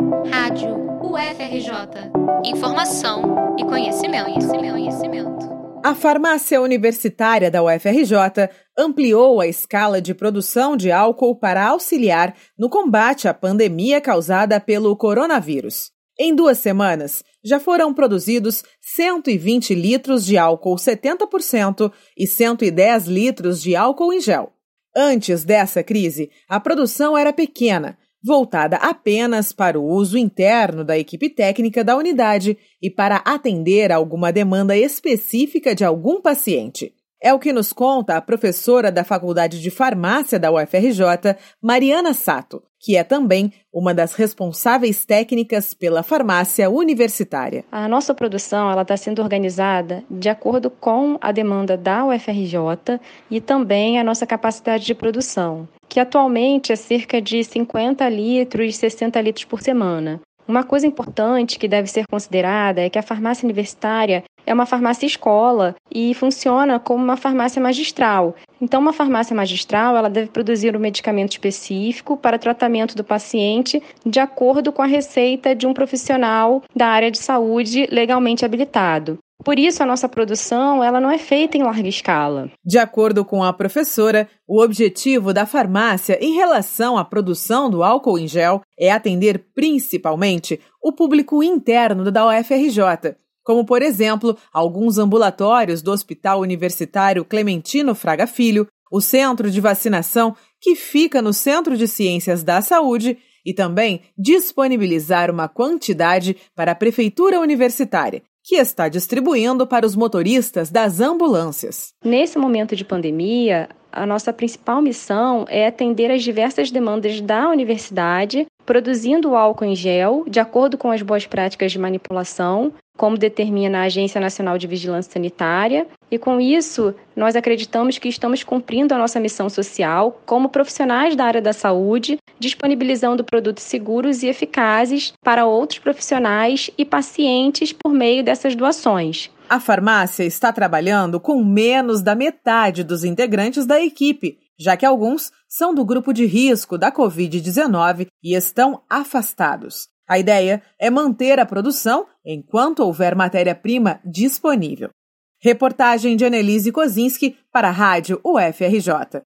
Rádio UFRJ. Informação e conhecimento, conhecimento, conhecimento. A farmácia universitária da UFRJ ampliou a escala de produção de álcool para auxiliar no combate à pandemia causada pelo coronavírus. Em duas semanas, já foram produzidos 120 litros de álcool 70% e 110 litros de álcool em gel. Antes dessa crise, a produção era pequena, voltada apenas para o uso interno da equipe técnica da unidade e para atender alguma demanda específica de algum paciente. É o que nos conta a professora da Faculdade de Farmácia da UFRJ, Mariana Sato, que é também uma das responsáveis técnicas pela farmácia universitária. A nossa produção ela está sendo organizada de acordo com a demanda da UFRJ e também a nossa capacidade de produção, que atualmente é cerca de 50 litros, 60 litros por semana. Uma coisa importante que deve ser considerada é que a farmácia universitária é uma farmácia escola e funciona como uma farmácia magistral. Então, uma farmácia magistral ela deve produzir um medicamento específico para tratamento do paciente de acordo com a receita de um profissional da área de saúde legalmente habilitado. Por isso, a nossa produção ela não é feita em larga escala. De acordo com a professora, o objetivo da farmácia em relação à produção do álcool em gel é atender principalmente o público interno da UFRJ, como, por exemplo, alguns ambulatórios do Hospital Universitário Clementino Fraga Filho, o centro de vacinação que fica no Centro de Ciências da Saúde e também disponibilizar uma quantidade para a Prefeitura Universitária, que está distribuindo para os motoristas das ambulâncias. Nesse momento de pandemia, a nossa principal missão é atender às diversas demandas da universidade, produzindo o álcool em gel de acordo com as boas práticas de manipulação, como determina a Agência Nacional de Vigilância Sanitária, e com isso nós acreditamos que estamos cumprindo a nossa missão social como profissionais da área da saúde, disponibilizando produtos seguros e eficazes para outros profissionais e pacientes por meio dessas doações. A farmácia está trabalhando com menos da metade dos integrantes da equipe, já que alguns são do grupo de risco da Covid-19 e estão afastados. A ideia é manter a produção enquanto houver matéria-prima disponível. Reportagem de Annelise Kozinski para a Rádio UFRJ.